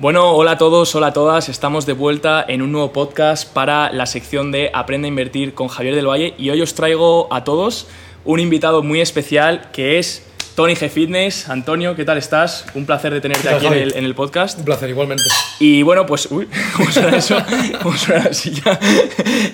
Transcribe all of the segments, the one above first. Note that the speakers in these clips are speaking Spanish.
Bueno, hola a todos, hola a todas. Estamos de vuelta en un nuevo podcast para la sección de Aprende a invertir con Javier del Valle y hoy os traigo a todos un invitado muy especial que es Tony G Fitness. Antonio, ¿qué tal estás? Un placer de tenerte tal, aquí en Javi? el, en el podcast. Un placer, igualmente. Y bueno, pues. Uy, ¿cómo suena eso? ¿Cómo suena la silla?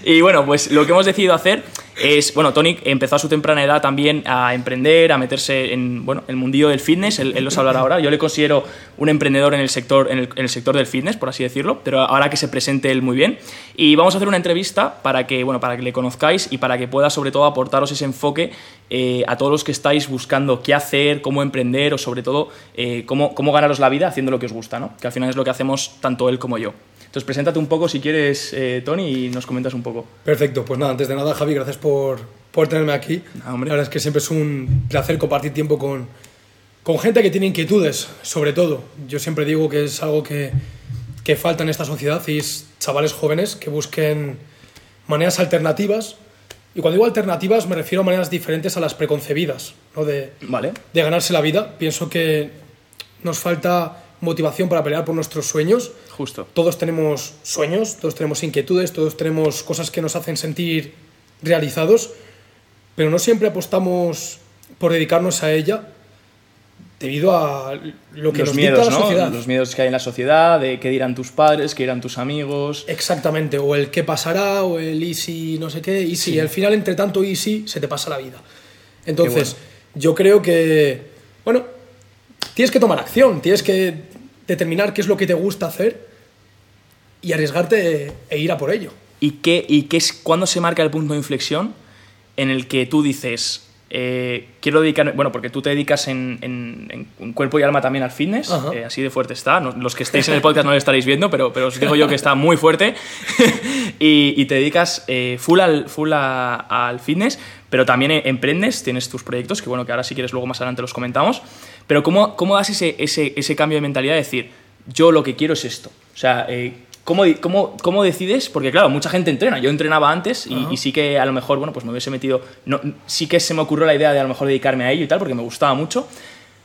Y bueno, pues lo que hemos decidido hacer es. Bueno, Tony empezó a su temprana edad también a emprender, a meterse en bueno, el mundillo del fitness. Él, él hablará ahora. Yo le considero un emprendedor en el, sector, en el sector del fitness, por así decirlo, pero ahora que se presente él muy bien. Y vamos a hacer una entrevista para que, bueno, para que le conozcáis y para que pueda, sobre todo, aportaros ese enfoque eh, a todos los que estáis buscando qué hacer, cómo emprender o, sobre todo, eh, cómo, cómo ganaros la vida haciendo lo que os gusta, ¿no? Que al final es lo que hacemos tanto él como yo. Entonces, preséntate un poco si quieres, eh, Tony, y nos comentas un poco. Perfecto, pues nada, antes de nada, Javi, gracias por, por tenerme aquí. Ah, hombre. La verdad es que siempre es un placer compartir tiempo con, con gente que tiene inquietudes, sobre todo. Yo siempre digo que es algo que, que falta en esta sociedad y es chavales jóvenes que busquen maneras alternativas. Y cuando digo alternativas me refiero a maneras diferentes a las preconcebidas, ¿no? de, Vale. de ganarse la vida. Pienso que nos falta motivación para pelear por nuestros sueños. Justo. Todos tenemos sueños, todos tenemos inquietudes, todos tenemos cosas que nos hacen sentir realizados, pero no siempre apostamos por dedicarnos a ella debido a lo que Los nos miedos, dicta la ¿no? sociedad. Los miedos que hay en la sociedad, de qué dirán tus padres, qué dirán tus amigos. Exactamente, o el qué pasará, o el easy no sé qué, y si Sí. al final entre tanto easy se te pasa la vida. Entonces, yo creo que, bueno, tienes que tomar acción, tienes que determinar qué es lo que te gusta hacer y arriesgarte e ir a por ello. ¿Y qué, y qué es cuándo se marca el punto de inflexión en el que tú dices, eh, quiero dedicarme, bueno, porque tú te dedicas en, en- en cuerpo y alma también al fitness, eh, así de fuerte está, los que estéis en el podcast no lo estaréis viendo, pero, pero os digo yo que está muy fuerte, y, y te dedicas eh, full, al, full a- al fitness, pero también eh, emprendes, tienes tus proyectos, que bueno, que ahora si quieres luego más adelante los comentamos, pero ¿cómo, cómo das ese, ese, ese cambio de mentalidad de decir, yo lo que quiero es esto? O sea, eh, ¿Cómo, cómo, ¿Cómo decides? Porque claro, mucha gente entrena. Yo entrenaba antes y, y sí que a lo mejor, bueno, pues me hubiese metido... No, sí que se me ocurrió la idea de a lo mejor dedicarme a ello y tal, porque me gustaba mucho.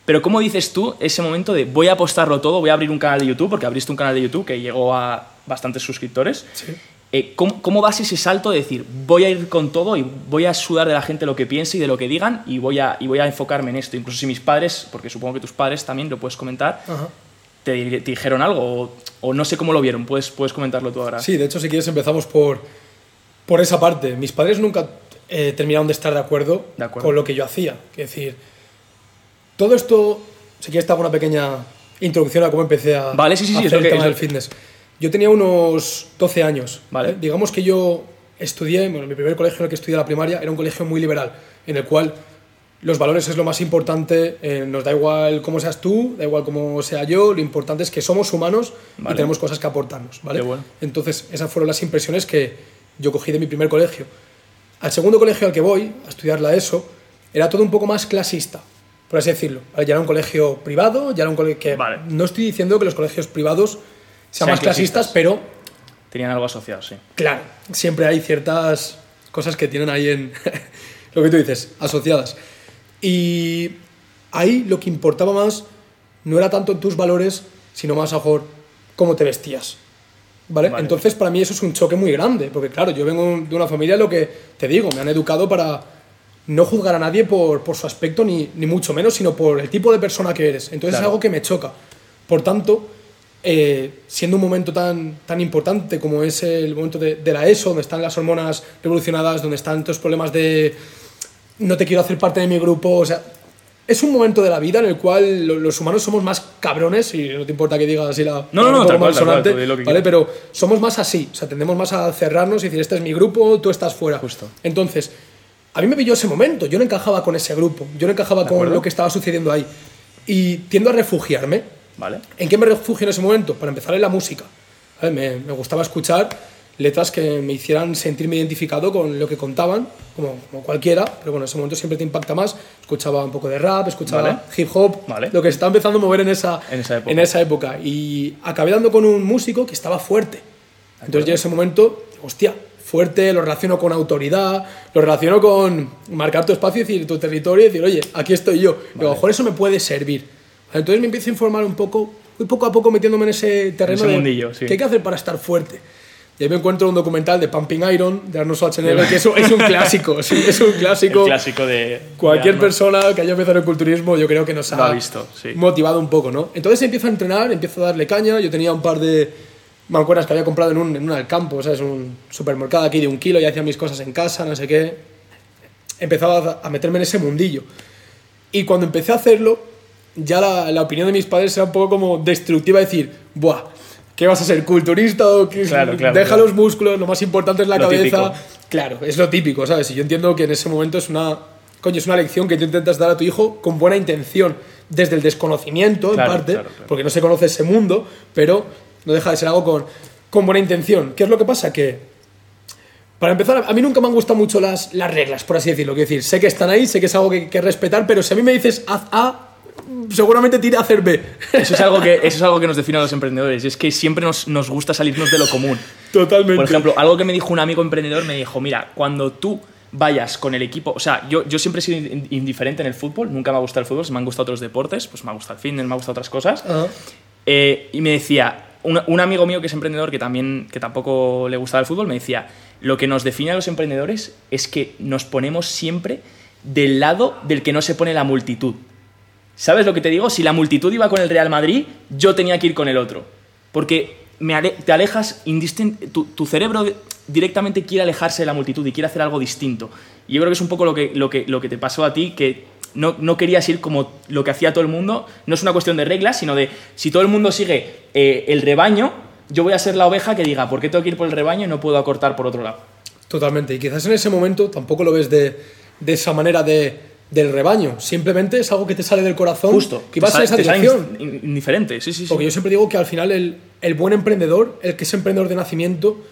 Pero ¿cómo dices tú ese momento de voy a apostarlo todo, voy a abrir un canal de YouTube? Porque abriste un canal de YouTube que llegó a bastantes suscriptores. Sí. Eh, ¿cómo, ¿Cómo das ese salto de decir voy a ir con todo y voy a sudar de la gente lo que piense y de lo que digan y voy a, y voy a enfocarme en esto? Incluso si mis padres, porque supongo que tus padres también lo puedes comentar, Ajá. te, te dijeron algo o, o no sé cómo lo vieron. Puedes, puedes comentarlo tú ahora. Sí, de hecho, si quieres, empezamos por, por esa parte. Mis padres nunca eh, terminaron de estar de acuerdo, De acuerdo. con lo que yo hacía. Es decir, todo esto, si quieres, te hago una pequeña introducción a cómo empecé a, Vale, sí, sí, sí, hacer es lo el que- tema es del fitness. Yo tenía unos 12 años. Vale. Digamos que yo estudié, bueno, mi primer colegio en el que estudié la primaria era un colegio muy liberal, en el cual los valores es lo más importante, eh, nos da igual cómo seas tú, da igual cómo sea yo, lo importante es que somos humanos Vale. y tenemos cosas que aportarnos, ¿vale? Bueno. Entonces, esas fueron las impresiones que yo cogí de mi primer colegio. Al segundo colegio al que voy, a estudiar la ESO, era todo un poco más clasista, por así decirlo. ¿vale? Ya era un colegio privado, ya era un colegio que... Vale. No estoy diciendo que los colegios privados sean, más clasistas, pero Tenían algo asociado, sí. Claro, siempre hay ciertas cosas que tienen ahí en lo que tú dices, asociadas. Y ahí lo que importaba más no era tanto tus valores, sino más a mejor cómo te vestías. ¿Vale? Vale. Entonces, para mí eso es un choque muy grande, porque claro, yo vengo de una familia, lo que te digo, me han educado para no juzgar a nadie por, por su aspecto, ni, ni mucho menos, sino por el tipo de persona que eres. Entonces Claro. es algo que me choca. Por tanto, eh, siendo un momento tan, tan importante como es el momento de, de la ESO, donde están las hormonas revolucionadas, donde están estos problemas de no te quiero hacer parte de mi grupo, o sea, es un momento de la vida en el cual lo- los humanos somos más cabrones, y no te importa que diga así la... No, no, no, tal cual, tal. Pero somos más así, o sea, tendemos más a cerrarnos y decir, este es mi grupo, tú estás fuera. Justo. Entonces, a mí me pilló ese momento, yo no encajaba con ese grupo, yo no encajaba con acuerdo. lo que estaba sucediendo ahí. Y tiendo a refugiarme. ¿Vale? ¿En qué me refugio en ese momento? Para empezar, en la música. ¿vale? Me, me gustaba escuchar letras que me hicieran sentirme identificado con lo que contaban, como, como cualquiera, pero bueno, en ese momento siempre te impacta más. Escuchaba un poco de rap, escuchaba Vale. hip hop, Vale. lo que se está empezando a mover en esa, En esa época. en esa época. Y acabé dando con un músico que estaba fuerte. Entonces yo en ese momento, hostia, fuerte, lo relaciono con autoridad, lo relaciono con marcar tu espacio y decir tu territorio y decir, oye, aquí estoy yo. Y a lo mejor eso me puede servir. Entonces me empiezo a informar un poco voy poco a poco metiéndome en ese terreno ese de mundillo, sí. qué hay que hacer para estar fuerte. Y ahí me encuentro un documental de Pumping Iron de Arnold Schwarzenegger, que eso es un clásico, sí, es un clásico. El clásico de. Cualquier de persona que haya empezado en el culturismo, yo creo que nos ha visto, sí. motivado un poco, ¿no? Entonces empiezo a entrenar, empiezo a darle caña. Yo tenía un par de mancuernas que había comprado en un, en un Alcampo, ¿sabes? Un supermercado aquí de un kilo y hacía mis cosas en casa, no sé qué. Empezaba a meterme en ese mundillo. Y cuando empecé a hacerlo, ya la, la opinión de mis padres era un poco como destructiva, decir, ¡buah! ¿Qué vas a ser culturista o qué? Claro, claro, Deja claro. los músculos, lo más importante es la Lo cabeza. típico. Claro, es lo típico, ¿sabes? Y yo entiendo que en ese momento es una, coño, es una lección que tú intentas dar a tu hijo con buena intención, desde el desconocimiento, en parte, porque no se conoce ese mundo, pero no deja de ser algo con, con buena intención. ¿Qué es lo que pasa? Que, para empezar, a mí nunca me han gustado mucho las, las reglas, por así decirlo. Quiero decir, sé que están ahí, sé que es algo que hay que respetar, pero si a mí me dices haz A, seguramente tire a hacer B. Eso es, algo que, eso es algo que nos define a los emprendedores. y Es que siempre nos, nos gusta salirnos de lo común. Totalmente. Por ejemplo, algo que me dijo un amigo emprendedor, me dijo, mira, cuando tú vayas con el equipo, o sea, yo, yo siempre he sido in- indiferente en el fútbol, nunca me ha gustado el fútbol, me han gustado otros deportes, pues me ha gustado el fitness, me ha gustado otras cosas. Eh, y me decía, un, un amigo mío que es emprendedor, que también que tampoco le gustaba el fútbol, me decía, lo que nos define a los emprendedores es que nos ponemos siempre del lado del que no se pone la multitud. ¿Sabes lo que te digo? Si la multitud iba con el Real Madrid, yo tenía que ir con el otro. Porque me te alejas, tu, tu cerebro directamente quiere alejarse de la multitud y quiere hacer algo distinto. Y yo creo que es un poco lo que, te pasó a ti, que no, querías ir como lo que hacía todo el mundo. No es una cuestión de reglas, sino de si todo el mundo sigue eh, el rebaño, yo voy a ser la oveja que diga, ¿por qué tengo que ir por el rebaño y no puedo acortar por otro lado? Totalmente. Y quizás en ese momento tampoco lo ves de esa manera de, del rebaño. Simplemente es algo que te sale del corazón Justo. y vas en esa dirección. in- indiferente, sí, sí, sí. Porque yo siempre digo que al final el, el buen emprendedor, el que es emprendedor de nacimiento,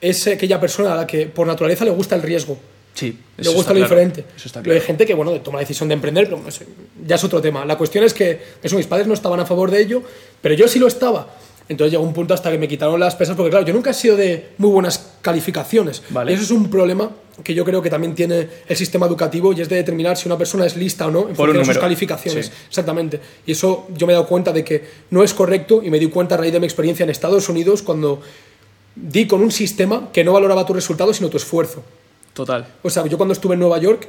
es aquella persona a la que por naturaleza le gusta el riesgo. Sí, Le eso gusta está lo claro. diferente. Eso está Pero hay claro. gente que, bueno, toma la decisión de emprender, pero no sé, ya es otro tema. La cuestión es que, eso, mis padres no estaban a favor de ello, pero yo sí lo estaba. Entonces llegó un punto hasta que me quitaron las pesas, porque claro, yo nunca he sido de muy buenas calificaciones. Vale. Y eso es un problema que yo creo que también tiene el sistema educativo y es de determinar si una persona es lista o no en Por función de sus calificaciones. Sí. Exactamente. Y eso yo me he dado cuenta de que no es correcto y me di cuenta a raíz de mi experiencia en Estados Unidos cuando di con un sistema que no valoraba tu resultado sino tu esfuerzo. Total. O sea, yo cuando estuve en Nueva York,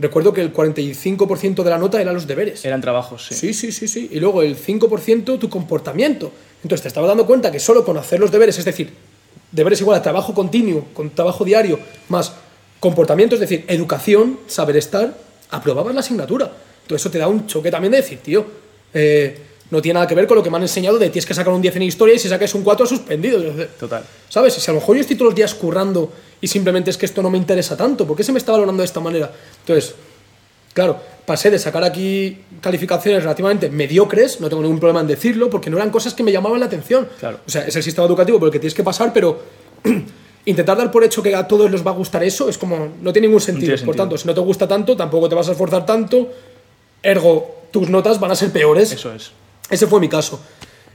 recuerdo que el 45% de la nota eran los deberes. Eran trabajos, sí. Sí, sí, sí, sí. Y luego el 5% tu comportamiento. Entonces te estaba dando cuenta que solo con hacer los deberes, es decir, deberes igual a trabajo continuo, con trabajo diario, más comportamiento, es decir, educación, saber estar, aprobabas la asignatura. Entonces eso te da un choque también de decir, tío, eh, no tiene nada que ver con lo que me han enseñado de tienes que sacar un 10 en historia y si sacas un 4 suspendido. Total. ¿Sabes? Si a lo mejor yo estoy todos los días currando y simplemente es que esto no me interesa tanto, ¿por qué se me está valorando de esta manera? Entonces, claro, pasé de sacar aquí calificaciones relativamente mediocres, no tengo ningún problema en decirlo, porque no eran cosas que me llamaban la atención. Claro. O sea, es el sistema educativo por el que tienes que pasar, pero intentar dar por hecho que a todos les va a gustar eso es como, no tiene ningún sentido. tiene Por tanto, si no te gusta tanto, tampoco te vas a esforzar tanto, ergo, tus notas van a ser peores. Eso es. Ese fue mi caso.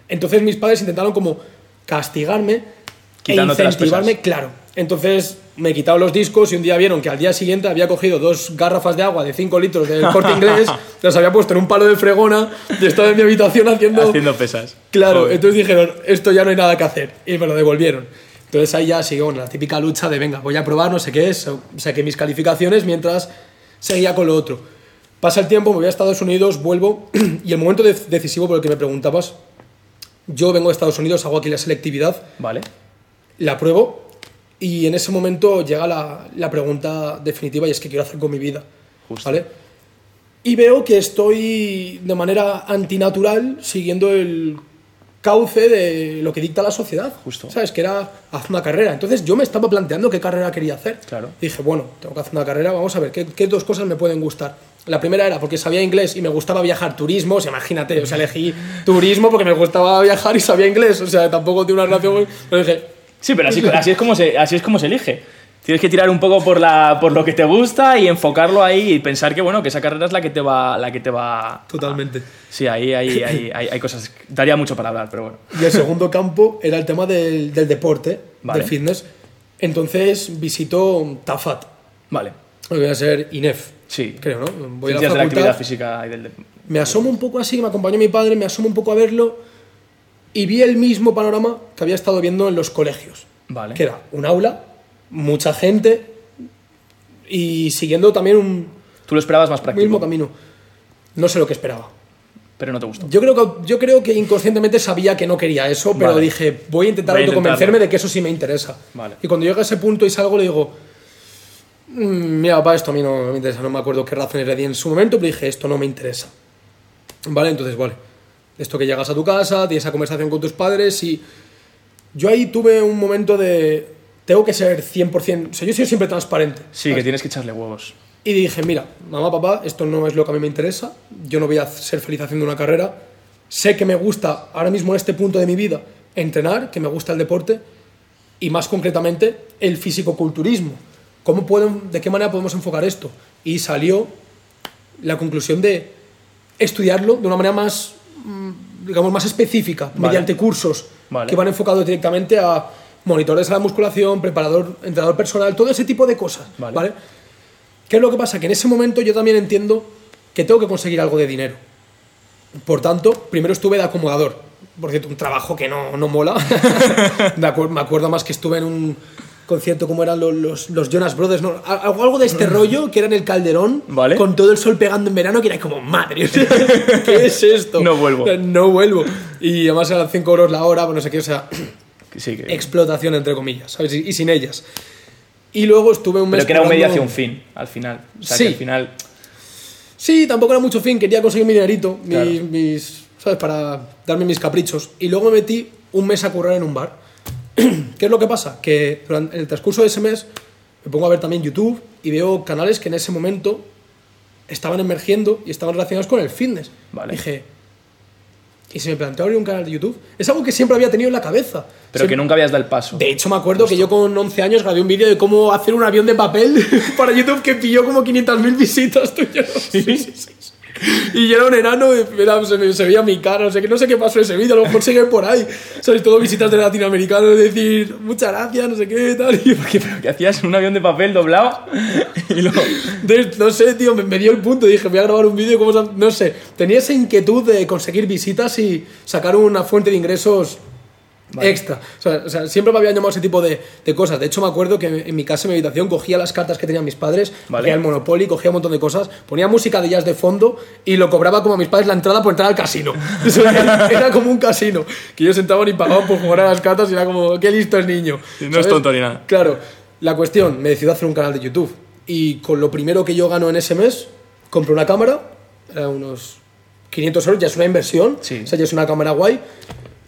Entonces mis padres intentaron como castigarme Quitándote e incentivarme, claro. Entonces me quitaron los discos y un día vieron que al día siguiente había cogido dos garrafas de agua de 5 litros del corte inglés, las había puesto en un palo de fregona y estaba en mi habitación haciendo... Haciendo pesas. Claro, Joder. entonces dijeron, esto ya no hay nada que hacer. Y me lo devolvieron. Entonces ahí ya siguió la típica lucha de, venga, voy a probar no sé qué es, saqué mis calificaciones mientras seguía con lo otro. Pasa el tiempo, me voy a Estados Unidos, vuelvo, y el momento de- decisivo por el que me preguntabas, yo vengo de Estados Unidos, hago aquí la selectividad, Vale. la pruebo, y en ese momento llega la, la pregunta definitiva y es qué quiero hacer con mi vida. Justo. ¿Vale? Y veo que estoy de manera antinatural siguiendo el cauce de lo que dicta la sociedad. Justo. ¿Sabes? Que era hacer una carrera. Entonces yo me estaba planteando qué carrera quería hacer. Claro. Dije, bueno, tengo que hacer una carrera, vamos a ver, ¿qué, qué dos cosas me pueden gustar? La primera era porque sabía inglés y me gustaba viajar turismo, o sea, imagínate, o sea, elegí turismo porque me gustaba viajar y sabía inglés, o sea, tampoco tiene una relación, pero dije, Sí, pero así, así, es como se, así es como se elige. Tienes que tirar un poco por, la, por lo que te gusta y enfocarlo ahí y pensar que, bueno, que esa carrera es la que te va... La que te va... totalmente. Sí, ahí, ahí, ahí, hay, hay cosas... Daría mucho para hablar, pero bueno. Y el segundo campo era el tema del, del deporte, Vale. del fitness. Entonces visito Tafat, Vale. lo voy a ser INEF, Sí. creo, ¿no? Voy a la de la actividad facultad. física y del... de- Me asomo un poco así, me acompañó mi padre, me asomo un poco a verlo y vi el mismo panorama que había estado viendo en los colegios. Vale. Que era un aula, mucha gente y siguiendo también un Tú lo esperabas más práctico, mismo camino. No sé lo que esperaba. pero no te gustó. Yo creo que, yo creo que inconscientemente sabía que no quería eso, pero Vale. dije, voy a intentar Voy a autoconvencerme de que eso sí me interesa. Vale. Y cuando llego a ese punto y salgo, le digo, "Mm, mira, papá, esto a mí no me interesa, no me acuerdo qué razones le di en su momento, pero dije, esto no me interesa. Vale, entonces, vale. Esto que llegas a tu casa, tienes esa conversación con tus padres y yo ahí tuve un momento de, tengo que ser 100%, o sea, yo soy siempre transparente. Sí, que tienes que echarle huevos. Y dije, mira, mamá, papá, esto no es lo que a mí me interesa, yo no voy a ser feliz haciendo una carrera, sé que me gusta ahora mismo en este punto de mi vida entrenar, que me gusta el deporte y más concretamente el fisicoculturismo. ¿Cómo pueden, ¿De qué manera podemos enfocar esto? Y salió la conclusión de estudiarlo de una manera más, digamos, más específica, Vale. mediante cursos Vale. que van enfocados directamente a monitores a la musculación, preparador, entrenador personal, todo ese tipo de cosas. Vale. ¿vale? ¿Qué es lo que pasa? Que en ese momento yo también entiendo que tengo que conseguir algo de dinero. Por tanto, primero estuve de acomodador. Por cierto, un trabajo que no, no mola. De acuer- me acuerdo más que estuve en un concierto como eran los, los, los Jonas Brothers, ¿no? algo, algo de este rollo, que era en el Calderón, Vale. con todo el sol pegando en verano, que era como, madre, ¿qué es esto? No vuelvo. No vuelvo. Y además eran 5 euros la hora, pues no sé qué, o sea, Que Sí, que... explotación entre comillas, ¿sabes? Y, y sin ellas. Y luego estuve un mes... Pero que era un medio hacia un fin, al final. O sea, Sí. que al final... Sí, tampoco era mucho fin, quería conseguir mi dinerito, mis, Claro. mis- ¿sabes? Para darme mis caprichos. Y luego me metí un mes a currar en un bar. ¿Qué es lo que pasa? Que durante en el transcurso de ese mes me pongo a ver también YouTube y veo canales que en ese momento estaban emergiendo y estaban relacionados con el fitness. Vale. Dije, ¿y si me planteo abrir un canal de YouTube? Es algo que siempre había tenido en la cabeza. Pero Siempre- que nunca habías dado el paso. de hecho, me acuerdo que yo con 11 años grabé un vídeo de cómo hacer un avión de papel para YouTube que pilló como 500.000 visitas. Sé. Sí, sí, sí. Y yo era un enano, era- se, se veía mi cara, no sé, qué, no sé qué pasó ese vídeo, a lo mejor sigue por ahí. ¿Sabes? Todo visitas de latinoamericanos, decir, muchas gracias, no sé qué, tal. Y, ¿Qué, pero que hacías un avión de papel doblado y luego... no sé, tío, me, me dio el punto. Dije, voy a grabar un vídeo, como no sé. Tenía esa inquietud de conseguir visitas y sacar una fuente de ingresos extra. O sea, o sea, siempre me habían llamado ese tipo de, de cosas. De hecho, me acuerdo que en mi casa, en mi habitación, cogía las cartas que tenían mis padres, Vale. cogía el Monopoly, cogía un montón de cosas, ponía música de jazz de fondo y lo cobraba como a mis padres la entrada por entrar al casino. Era, era como un casino. Que ellos sentaban y pagaban por jugar a las cartas y era como, qué listo es niño. No es tonto ni nada. Claro, la cuestión, me decidí hacer un canal de YouTube. Y con lo primero que yo gano en ese mes, compré una cámara, era unos 500 euros, ya es una inversión, Sí. o sea, ya es una cámara guay.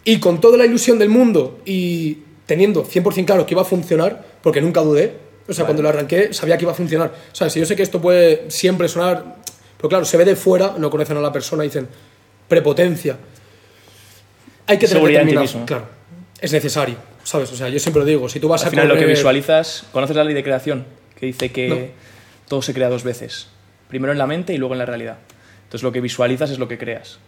Y con toda la ilusión del mundo y teniendo 100% claro que iba a funcionar, porque nunca dudé, o sea, cuando lo arranqué sabía que iba a funcionar. O sea, si yo sé que esto puede siempre sonar, pero claro, se ve de fuera, no conocen a la persona, dicen prepotencia. Hay que tener Seguridad en ti mismo. Claro, es necesario, ¿sabes? O sea, yo siempre lo digo, si tú vas Al a final lo que visualizas... ¿Conoces la ley de creación? Que dice que No. todo se crea dos veces. Primero en la mente y luego en la realidad. Entonces lo que visualizas es lo que creas.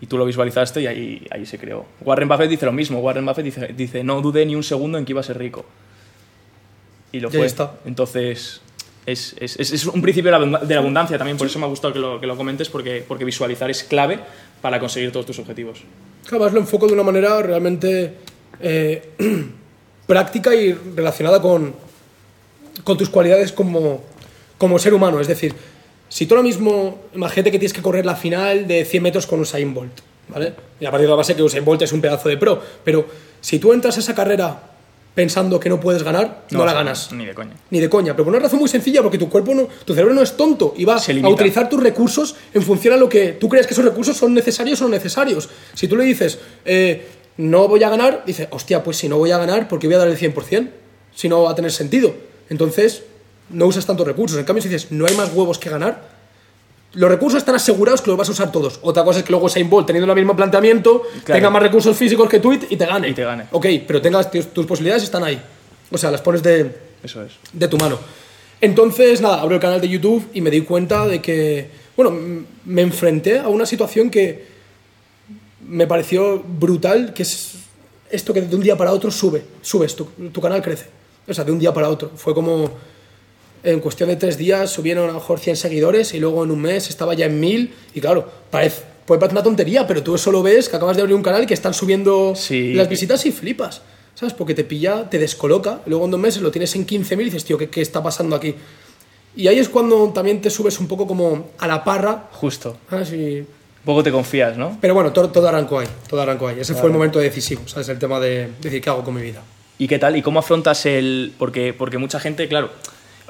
Y tú lo visualizaste y ahí, ahí se creó. Warren Buffett dice lo mismo. Warren Buffett dice, dice, no dudé ni un segundo en que iba a ser rico. Y lo fue. está. Entonces, es, es- es- un principio de la, abund- de la abundancia también. Por eso me ha gustado que lo, que lo comentes, porque, porque visualizar es clave para conseguir todos tus objetivos. Además lo enfoco de una manera realmente eh, práctica y relacionada con, con tus cualidades como, como ser humano. Es decir, si tú ahora mismo, imagínate que tienes que correr la final de 100 metros con Usain Bolt, ¿vale? Y a partir de la base que Usain Bolt es un pedazo de pro, pero si tú entras a esa carrera pensando que no puedes ganar, no, la ganas. Ni de coña. Ni de coña, pero por una razón muy sencilla, porque tu cuerpo no, tu cerebro no es tonto y va a utilizar tus recursos en función a lo que tú crees que esos recursos son necesarios o no necesarios. Si tú le dices, eh, no voy a ganar, dice, hostia, pues si no voy a ganar, ¿por qué voy a dar el 100%? Si no va a tener sentido. Entonces, no usas tantos recursos. En cambio, si dices, no hay más huevos que ganar, los recursos están asegurados que los vas a usar todos. Otra cosa es que luego Saint Bolt, teniendo el mismo planteamiento, Claro. tenga más recursos físicos que tú y te gane. Y te gane. Ok, pero tengas, tus, posibilidades están ahí. O sea, las pones de, Eso es. de tu mano. Entonces, nada, abro el canal de YouTube y me di cuenta de que, bueno, me enfrenté a una situación que me pareció brutal, que es esto que de un día para otro sube, subes, tu, tu canal crece. O sea, de un día para otro. Fue como, en cuestión de tres días subieron a lo mejor 100 seguidores y luego en un mes estaba ya en 1000 y claro, parece, puede parecer una tontería, pero tú solo ves que acabas de abrir un canal que están subiendo Sí. las visitas y flipas, ¿sabes? Porque te pilla, te descoloca, y luego en dos meses lo tienes en 15.000 y dices, tío, ¿qué, ¿qué está pasando aquí? Y ahí es cuando también te subes un poco como a la parra, Justo. ¿sabes? Y- Un poco te confías, ¿no? Pero bueno, todo, todo arrancó ahí, todo arrancó ahí. Ese fue el momento decisivo, ¿sabes? El tema de decir, ¿qué hago con mi vida? ¿Y qué tal? ¿Y cómo afrontas el...? Porque, porque mucha gente, claro,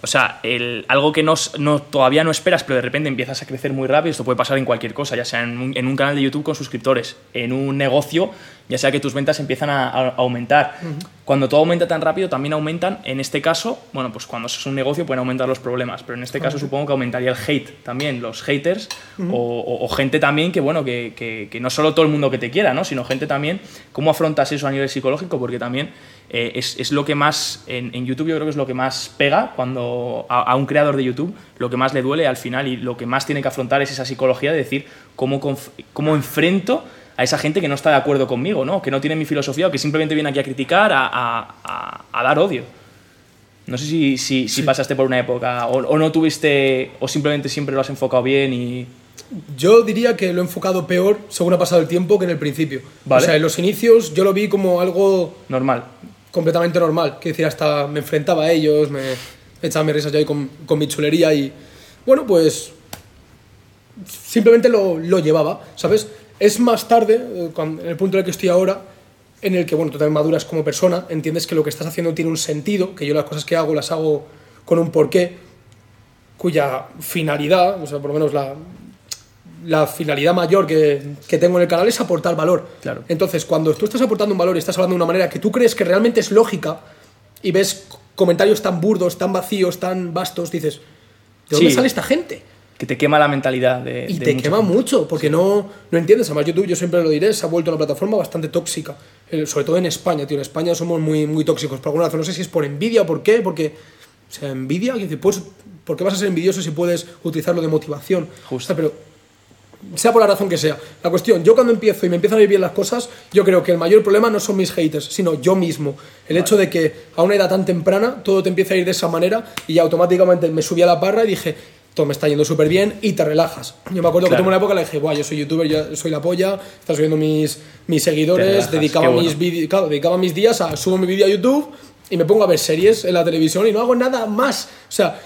o sea, el, algo que no, no, todavía no esperas, pero de repente empiezas a crecer muy rápido, esto puede pasar en cualquier cosa, ya sea en un, canal de YouTube con suscriptores, en un negocio, ya sea que tus ventas empiezan a aumentar. Cuando todo aumenta tan rápido, también aumentan, en este caso, bueno, pues cuando es un negocio pueden aumentar los problemas, pero en este caso supongo que aumentaría el hate también, los haters, o, o- o gente también que, bueno, que, que- que no solo todo el mundo que te quiera, ¿no? Sino gente también, ¿cómo afrontas eso a nivel psicológico? Porque también eh, es, es lo que más, en, en YouTube yo creo que es lo que más pega cuando a, a un creador de YouTube, lo que más le duele al final y lo que más tiene que afrontar es esa psicología de decir cómo, cómo enfrento a esa gente que no está de acuerdo conmigo, ¿no? que no tiene mi filosofía o que simplemente viene aquí a criticar, a, a- a- a dar odio. No sé si, si, si pasaste por una época o, o no tuviste, o simplemente siempre lo has enfocado bien y... Yo diría que lo he enfocado peor según ha pasado el tiempo que en el principio. Vale. O sea, en los inicios yo lo vi como algo Normal. completamente normal. Que decir, hasta me enfrentaba a ellos, me, me echaba mis risas yo ahí con, con mi chulería y. Bueno, pues. Simplemente lo, lo llevaba, ¿sabes? Es más tarde, eh, cuando- en el punto en el que estoy ahora, en el que, bueno, tú también maduras como persona, entiendes que lo que estás haciendo tiene un sentido, que yo las cosas que hago las hago con un porqué, cuya finalidad, o sea, por lo menos la, la finalidad mayor que, que tengo en el canal es aportar valor. Claro. Entonces, cuando tú estás aportando un valor y estás hablando de una manera que tú crees que realmente es lógica y ves comentarios tan burdos, tan vacíos, tan vastos, dices, ¿de dónde Sí. sale esta gente? Que te quema la mentalidad de... Y de te quema gente. mucho, porque no, no entiendes. Además, YouTube, yo siempre lo diré, se ha vuelto una plataforma bastante tóxica. Eh, Sobre todo en España, tío. En España somos muy, muy tóxicos. Por alguna razón, no sé si es por envidia o por qué, porque... O sea, envidia, pues, ¿por qué vas a ser envidioso si puedes utilizarlo de motivación? Justo. O sea, pero sea por la razón que sea. La cuestión, yo cuando empiezo y me empiezan a ir bien las cosas, yo creo que el mayor problema no son mis haters, sino yo mismo. El hecho de que a una edad tan temprana todo te empieza a ir de esa manera y automáticamente me subí a la parra y dije, todo me está yendo súper bien y te relajas. Yo me acuerdo Claro. que tuve una época en la que dije, Buah, yo soy youtuber, yo soy la polla, está subiendo mis, mis seguidores, relajas, dedicaba, bueno. mis claro, dedicaba mis días a subo mi vídeo a YouTube y me pongo a ver series en la televisión y no hago nada más. O sea,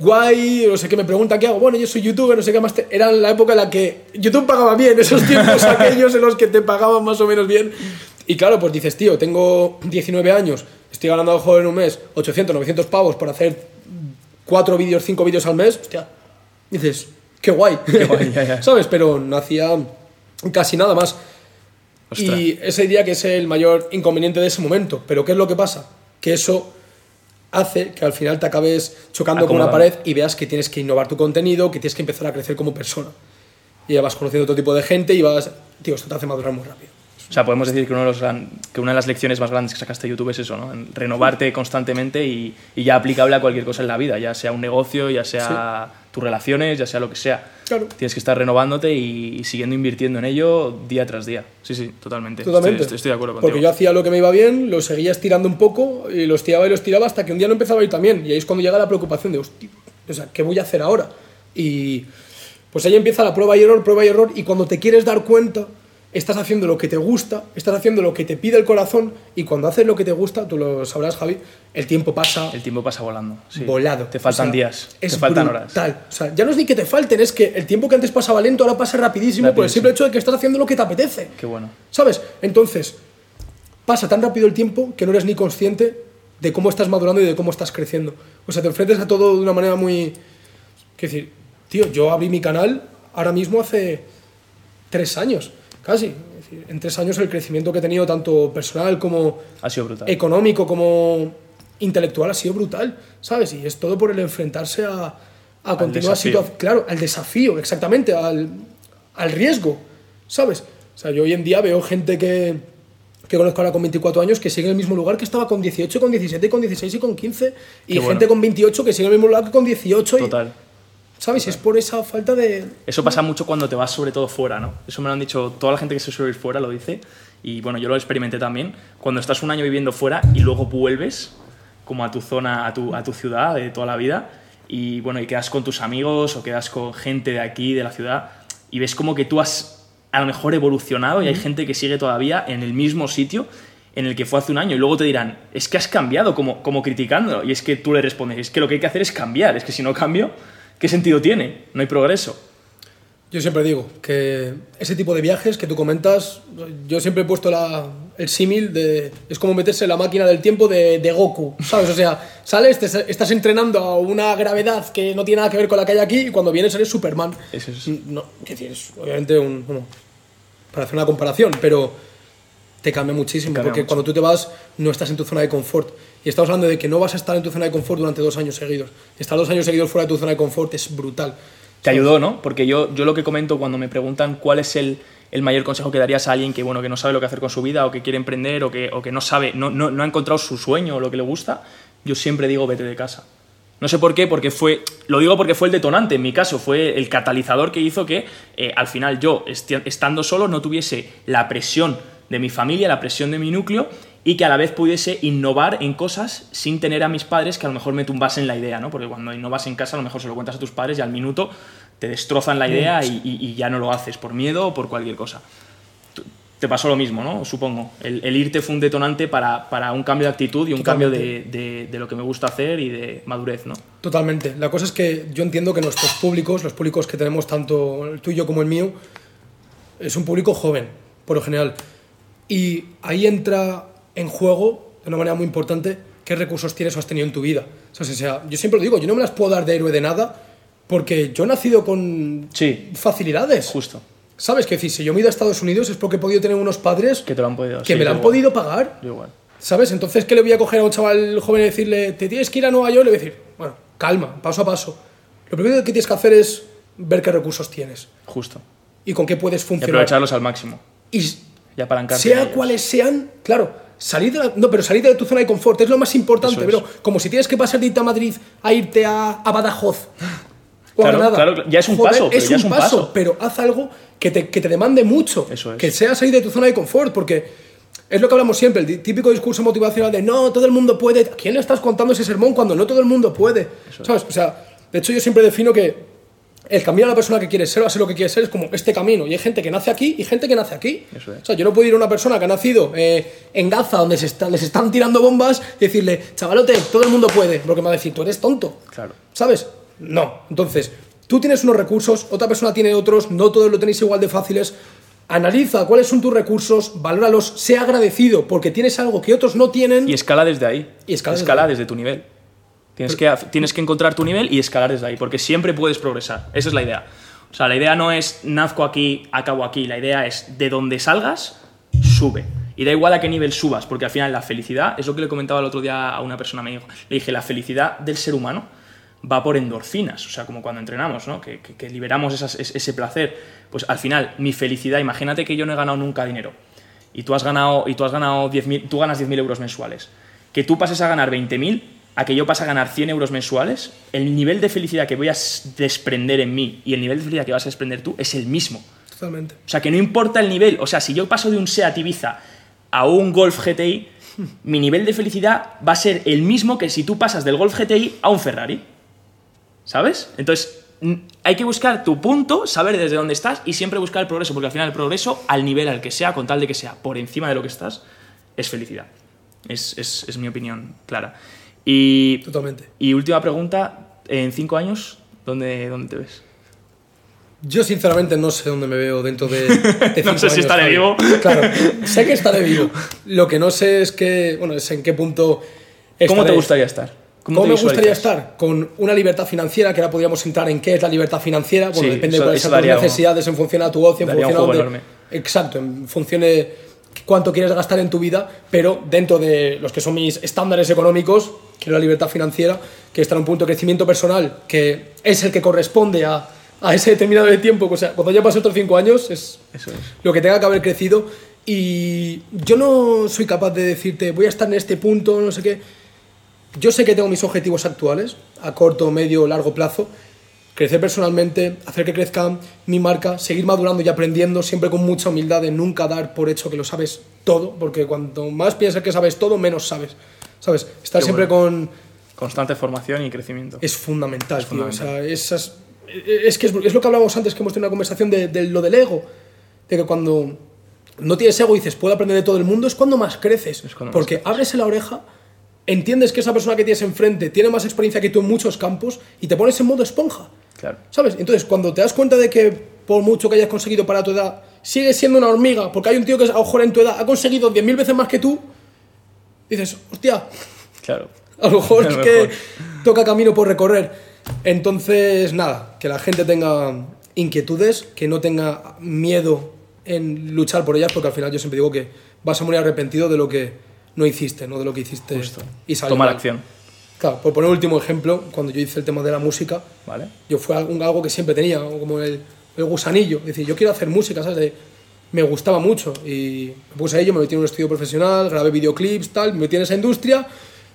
guay, no sé qué, me preguntan qué hago. Bueno, yo soy youtuber, no sé qué más. te- Era la época en la que YouTube pagaba bien, esos tiempos aquellos en los que te pagaban más o menos bien. Y claro, pues dices, tío, tengo 19 años, estoy ganando a lo mejor en un mes 800, 900 pavos por hacer 4 vídeos, 5 vídeos al mes. Hostia, dices, qué guay. guay, ya, ya. ¿Sabes? Pero no hacía casi nada más. Ostras. Y ese diría que es el mayor inconveniente de ese momento. Pero ¿qué es lo que pasa? Que eso hace que al final te acabes chocando con una pared y veas que tienes que innovar tu contenido, que tienes que empezar a crecer como persona. Y ya vas conociendo otro tipo de gente y vas... Tío, esto te hace madurar muy rápido. O sea, podemos decir que, uno de los gran- que una de las lecciones más grandes que sacaste de YouTube es eso, ¿no? En renovarte constantemente y, y ya aplicable a cualquier cosa en la vida, ya sea un negocio, ya sea tus relaciones, ya sea lo que sea. Claro. Tienes que estar renovándote y, y siguiendo invirtiendo en ello día tras día. Sí, sí, totalmente. Totalmente. Estoy, estoy de acuerdo contigo. Porque yo hacía lo que me iba bien, lo seguía estirando un poco, y lo estiraba y lo estiraba hasta que un día no empezaba a ir también. Y ahí es cuando llega la preocupación de, hostia, o sea, ¿qué voy a hacer ahora? Y pues ahí empieza la prueba y error, prueba y error, y cuando te quieres dar cuenta, estás haciendo lo que te gusta, estás haciendo lo que te pide el corazón, y cuando haces lo que te gusta, tú lo sabrás, Javi, el tiempo pasa El tiempo pasa volando. sí. volado. Te faltan O sea, días, es te faltan horas. brutal. O sea, ya no es ni que te falten, es que el tiempo que antes pasaba lento ahora pasa rapidísimo, por el Rapidísimo. simple hecho de que estás haciendo lo que te apetece. Qué bueno. ¿Sabes? Entonces, pasa tan rápido el tiempo que no eres ni consciente de cómo estás madurando y de cómo estás creciendo. O sea, te enfrentas a todo de una manera muy... Quiero decir, tío, yo abrí mi canal ahora mismo hace tres años, casi. Decir, en tres años el crecimiento que he tenido, tanto personal como Ha sido brutal. económico, como intelectual, ha sido brutal, ¿sabes? Y es todo por el enfrentarse a, a situaciones. Claro, al desafío, exactamente, al, al riesgo, ¿sabes? O sea, yo hoy en día veo gente que, que conozco ahora con 24 años que sigue en el mismo lugar que estaba con 18, con 17, con 16 y con 15. Y Qué gente bueno. con 28 que sigue en el mismo lugar que con 18. y- Total. ¿Sabes? Y es por esa falta de... Eso pasa mucho cuando te vas sobre todo fuera, ¿no? Eso me lo han dicho toda la gente que se suele ir fuera, lo dice. Y bueno, yo lo experimenté también. Cuando estás un año viviendo fuera y luego vuelves, como a tu zona, a tu, a tu ciudad de toda la vida, y bueno, y quedas con tus amigos o quedas con gente de aquí, de la ciudad, y ves como que tú has a lo mejor evolucionado y hay gente que sigue todavía en el mismo sitio en el que fue hace un año y luego te dirán, es que has cambiado como, como criticándolo y es que tú le respondes, es que lo que hay que hacer es cambiar, es que si no cambio, ¿qué sentido tiene? No hay progreso. Yo siempre digo que ese tipo de viajes que tú comentas, yo siempre he puesto la, el símil de. Es como meterse en la máquina del tiempo de, de Goku, ¿sabes? O sea, sales, te, estás entrenando a una gravedad que no tiene nada que ver con la que hay aquí y cuando vienes eres Superman. Eso es. No, ¿qué tienes? Obviamente, un, bueno, para hacer una comparación, pero te cambia muchísimo Cambia porque mucho. cuando tú te vas no estás en tu zona de confort. Y estamos hablando de que no vas a estar en tu zona de confort durante dos años seguidos. Estar dos años seguidos fuera de tu zona de confort es brutal. Te ayudó, ¿no? Porque yo, yo lo que comento cuando me preguntan cuál es el, el mayor consejo que darías a alguien que, bueno, que no sabe lo que hacer con su vida o que quiere emprender o que, o que no sabe, no, no, no ha encontrado su sueño o lo que le gusta, yo siempre digo vete de casa. No sé por qué, porque fue, lo digo porque fue el detonante, en mi caso, fue el catalizador que hizo que eh, al final yo, estando solo, no tuviese la presión de mi familia, la presión de mi núcleo y que a la vez pudiese innovar en cosas sin tener a mis padres que a lo mejor me tumbasen la idea, ¿no? Porque cuando innovas en casa a lo mejor se lo cuentas a tus padres y al minuto te destrozan la idea y, y- y ya no lo haces por miedo o por cualquier cosa. Te pasó lo mismo, ¿no? Supongo. El, el irte fue un detonante para, para un cambio de actitud y un cambio de, de- de lo que me gusta hacer y de madurez, ¿no? Totalmente. La cosa es que yo entiendo que nuestros públicos, los públicos que tenemos tanto el tuyo como el mío, es un público joven, por lo general. Y ahí entra en juego, de una manera muy importante, qué recursos tienes o has tenido en tu vida. O sea, yo siempre lo digo, yo no me las puedo dar de héroe de nada, porque yo he nacido con Sí, facilidades. justo. ¿Sabes? Que decir, si yo me he ido a Estados Unidos es porque he podido tener unos padres Que te lo han podido. que sí, me la han igual. podido pagar. Yo igual. ¿Sabes? Entonces, ¿qué le voy a coger a un chaval joven y decirle, te tienes que ir a Nueva York? Le voy a decir, bueno, calma, paso a paso. Lo primero que tienes que hacer es ver qué recursos tienes Justo. y con qué puedes Y funcionar. aprovecharlos al máximo. Y Y apalancarte. sea cuales sean, claro, salir de la, no, pero salir de tu zona de confort es lo más importante, es. pero como si tienes que pasar de irte a Madrid a irte a, a Badajoz. O a Claro, Granada. claro, ya es un paso, pero es ya un es un paso, paso. pero haz algo que te, que te demande mucho. Eso es. Que sea salir de tu zona de confort, porque es lo que hablamos siempre, el típico discurso motivacional de no, todo el mundo puede. ¿A quién le estás contando ese sermón cuando no todo el mundo puede? ¿Sabes? O sea, de hecho yo siempre defino que el camino a la persona que quiere ser o a ser lo que quiere ser es como este camino. Y hay gente que nace aquí y gente que nace aquí. Eso es. O sea, yo no puedo ir a una persona que ha nacido eh, en Gaza, donde se está- les están tirando bombas, y decirle, chavalote, todo el mundo puede. Porque me va a decir, tú eres tonto. Claro. ¿Sabes? No. Entonces, tú tienes unos recursos, otra persona tiene otros, no todos lo tenéis igual de fáciles. Analiza cuáles son tus recursos, valóralos, sea agradecido porque tienes algo que otros no tienen. Y escala desde ahí. Y escala desde desde tu nivel. Tienes que, tienes que encontrar tu nivel y escalar desde ahí, porque siempre puedes progresar. Esa es la idea. O sea, la idea no es nazco aquí, acabo aquí. La idea es de donde salgas, sube. Y da igual a qué nivel subas, porque al final la felicidad, es lo que le comentaba el otro día a una persona, me dijo, le dije, la felicidad del ser humano va por endorfinas, o sea, como cuando entrenamos, ¿no? Que, que- que liberamos esas- es- ese placer. Pues al final, mi felicidad, imagínate que yo no he ganado nunca dinero y tú has ganado, y tú has ganado 10.000 tú ganas 10.000 euros mensuales. Que tú pases a ganar 20.000 a que yo pase a ganar 100 euros mensuales, el nivel de felicidad que voy a desprender en mí y el nivel de felicidad que vas a desprender tú es el mismo. Totalmente. O sea, que no importa el nivel. O sea, si yo paso de un SEAT Ibiza a un Golf GTI, mi nivel de felicidad va a ser el mismo que si tú pasas del Golf GTI a un Ferrari. ¿Sabes? Entonces, hay que buscar tu punto, saber desde dónde estás y siempre buscar el progreso, porque al final el progreso, al nivel al que sea, con tal de que sea por encima de lo que estás, es felicidad. Es, es- es mi opinión clara. Y, Totalmente. y última pregunta, en cinco años, ¿dónde, dónde te ves? Yo sinceramente no sé dónde me veo dentro de, de cinco sé si años, estaré Javi. vivo. Claro, sé que estaré vivo. Lo que no sé es que, bueno, es en qué punto. ¿Cómo te estaré. gustaría estar? ¿Cómo, te me gustaría estar? Con una libertad financiera, que ahora podríamos entrar en qué es la libertad financiera. Bueno, Sí, depende eso- de cuáles sean tus daría un- necesidades en función a tu ocio, en función a dónde-. Exacto, en función de cuánto quieres gastar en tu vida, pero dentro de los que son mis estándares económicos, quiero la libertad financiera, que está en un punto de crecimiento personal, que es el que corresponde a, a ese determinado de tiempo. O sea, cuando ya pasen otros cinco años, es Eso es. lo que tenga que haber crecido. Y yo no soy capaz de decirte, voy a estar en este punto, no sé qué. Yo sé que tengo mis objetivos actuales, a corto, medio, largo plazo. Crecer personalmente, hacer que crezca mi marca, seguir madurando y aprendiendo, siempre con mucha humildad de nunca dar por hecho que lo sabes todo, porque cuanto más piensas que sabes todo, menos sabes. ¿Sabes? Estar Qué siempre con... Constante formación y crecimiento. Es fundamental, tío. fundamental. O sea, esas- es que es, es lo que hablábamos antes, que hemos tenido una conversación de, de lo del ego. De que cuando no tienes ego y dices, puedo aprender de todo el mundo, es cuando más creces. Más porque abres la oreja, entiendes que esa persona que tienes enfrente tiene más experiencia que tú en muchos campos y te pones en modo esponja. Claro. ¿Sabes? Entonces, cuando te das cuenta de que por mucho que hayas conseguido para tu edad, sigues siendo una hormiga, porque hay un tío que a lo mejor en tu edad ha conseguido 10.000 veces más que tú, dices, hostia, Claro. a lo mejor es que mejor. toca camino por recorrer. Entonces, nada, que la gente tenga inquietudes, que no tenga miedo en luchar por ellas, porque al final yo siempre digo que vas a morir arrepentido de lo que no hiciste, no de lo que hiciste Justo. y salió Tomar mal. acción. Claro, por poner un último ejemplo, cuando yo hice el tema de la música, ¿Vale? yo fue algo, algo que siempre tenía, como el, el gusanillo. Es decir, yo quiero hacer música, ¿sabes? De- me gustaba mucho y me puse a ello, me metí en un estudio profesional, grabé videoclips, tal, me metí en esa industria.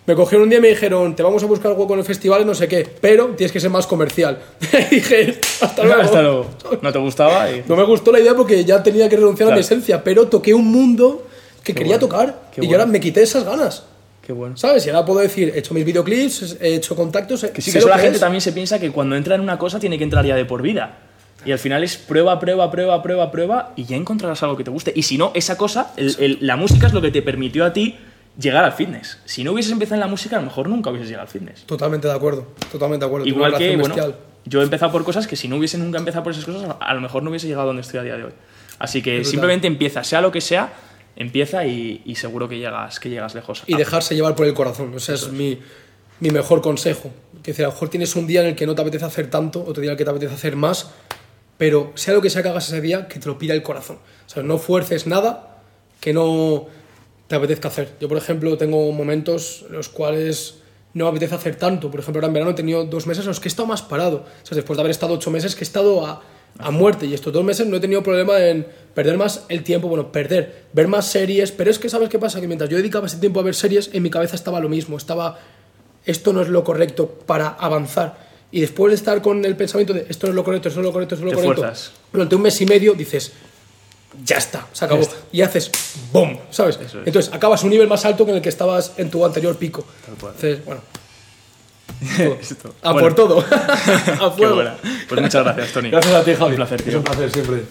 Me cogieron un día y me dijeron, te vamos a buscar algo con el festival, no sé qué, pero tienes que ser más comercial. y dije, hasta luego. Hasta luego. No te gustaba y... No me gustó la idea porque ya tenía que renunciar a mi esencia, pero toqué un mundo que quería bueno, tocar qué y yo bueno. ahora me quité esas ganas. Qué bueno. ¿Sabes? Y ahora puedo decir, he hecho mis videoclips, he hecho contactos. Que sí, que eso la gente también se piensa que cuando entra en una cosa tiene que entrar ya de por vida. Y al final es prueba, prueba, prueba, prueba, prueba y ya encontrarás algo que te guste. Y si no, esa cosa, el- el- la música es lo que te permitió a ti llegar al fitness. Si no hubieses empezado en la música, a lo mejor nunca hubieses llegado al fitness. Totalmente de acuerdo, totalmente de acuerdo. Igual que, bueno, bestial. yo he empezado por cosas que si no hubiese nunca empezado por esas cosas, a lo mejor no hubiese llegado a donde estoy a día de hoy. Así que simplemente empieza, sea lo que sea, empieza y, y seguro que llegas, que llegas lejos. y dejarse llevar por el corazón. O sea, es mi, mi mejor consejo. Que decir, a lo mejor tienes un día en el que no te apetece hacer tanto, otro día en el que te apetece hacer más, pero sea lo que sea que hagas ese día, que te lo pida el corazón. O sea, no fuerces nada que no te apetezca hacer. Yo, por ejemplo, tengo momentos en los cuales no me apetece hacer tanto. Por ejemplo, ahora en verano he tenido dos meses en los que he estado más parado. O sea, después de haber estado ocho meses que he estado a, a muerte. Y estos dos meses no he tenido problema en perder más el tiempo, bueno, perder, ver más series. Pero es que, ¿sabes qué pasa? Que mientras yo dedicaba ese tiempo a ver series, en mi cabeza estaba lo mismo. Estaba, esto no es lo correcto para avanzar. Y después de estar con el pensamiento de esto no es lo correcto, esto no es lo correcto, esto no es lo Te correcto, fuerzas. durante un mes y medio dices, ya está, se acabó. Está. Y haces ¡boom! ¿Sabes? Es. Entonces acabas un nivel más alto que en el que estabas en tu anterior pico. Entonces, bueno, Esto. a Bueno, por todo. a qué fuego. buena. Pues muchas gracias, Tony. Gracias a ti, Javi. Un placer, tío. Es un placer siempre.